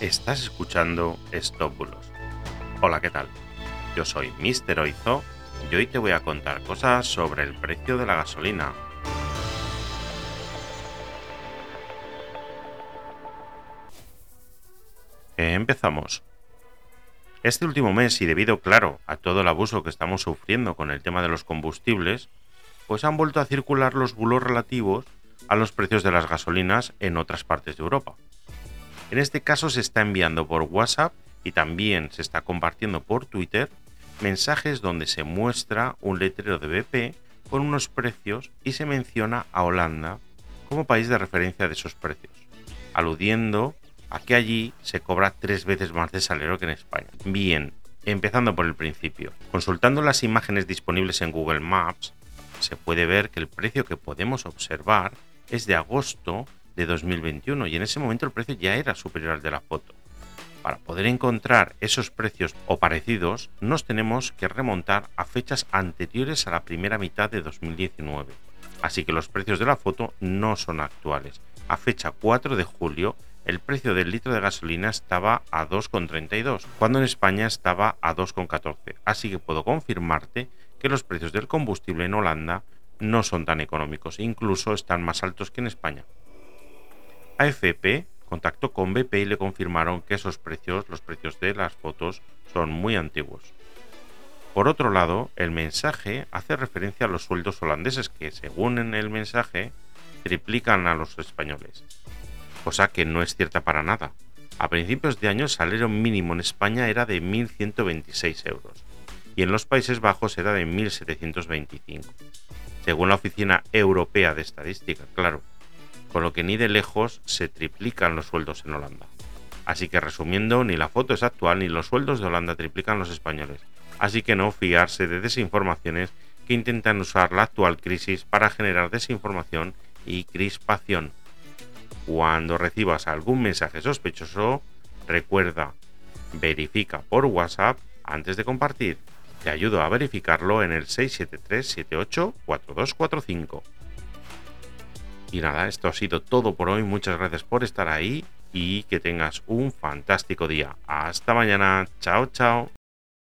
Estás escuchando Estópulos. Hola, ¿qué tal? Yo soy Mr. Oizo y hoy te voy a contar cosas sobre el precio de la gasolina. Empezamos. Este último mes y debido, claro, a todo el abuso que estamos sufriendo con el tema de los combustibles, pues han vuelto a circular los bulos relativos a los precios de las gasolinas en otras partes de Europa. En este caso se está enviando por WhatsApp y también se está compartiendo por Twitter mensajes donde se muestra un letrero de BP con unos precios y se menciona a Holanda como país de referencia de esos precios, aludiendo a que allí se cobra tres veces más de salario que en España. Bien, empezando por el principio. Consultando las imágenes disponibles en Google Maps, se puede ver que el precio que podemos observar es de agosto de 2021 y en ese momento el precio ya era superior al de la foto. Para poder encontrar esos precios o parecidos nos tenemos que remontar a fechas anteriores a la primera mitad de 2019. Así que los precios de la foto no son actuales. A fecha 4 de julio el precio del litro de gasolina estaba a 2,32, cuando en España estaba a 2,14. Así que puedo confirmarte que los precios del combustible en Holanda no son tan económicos, incluso están más altos que en España. AFP contactó con BP y le confirmaron que esos precios, los precios de las fotos, son muy antiguos. Por otro lado, el mensaje hace referencia a los sueldos holandeses que, según en el mensaje, triplican a los españoles, cosa que no es cierta para nada. A principios de año el salario mínimo en España era de 1.126 euros y en los Países Bajos era de 1.725, según la Oficina Europea de Estadística, claro, con lo que ni de lejos se triplican los sueldos en Holanda. Así que resumiendo, ni la foto es actual ni los sueldos de Holanda triplican los españoles. Así que no fiarse de desinformaciones que intentan usar la actual crisis para generar desinformación y crispación. Cuando recibas algún mensaje sospechoso, recuerda, verifica por WhatsApp antes de compartir. Te ayudo a verificarlo en el 673-784245. Y nada, esto ha sido todo por hoy. Muchas gracias por estar ahí y que tengas un fantástico día. Hasta mañana. Chao, chao.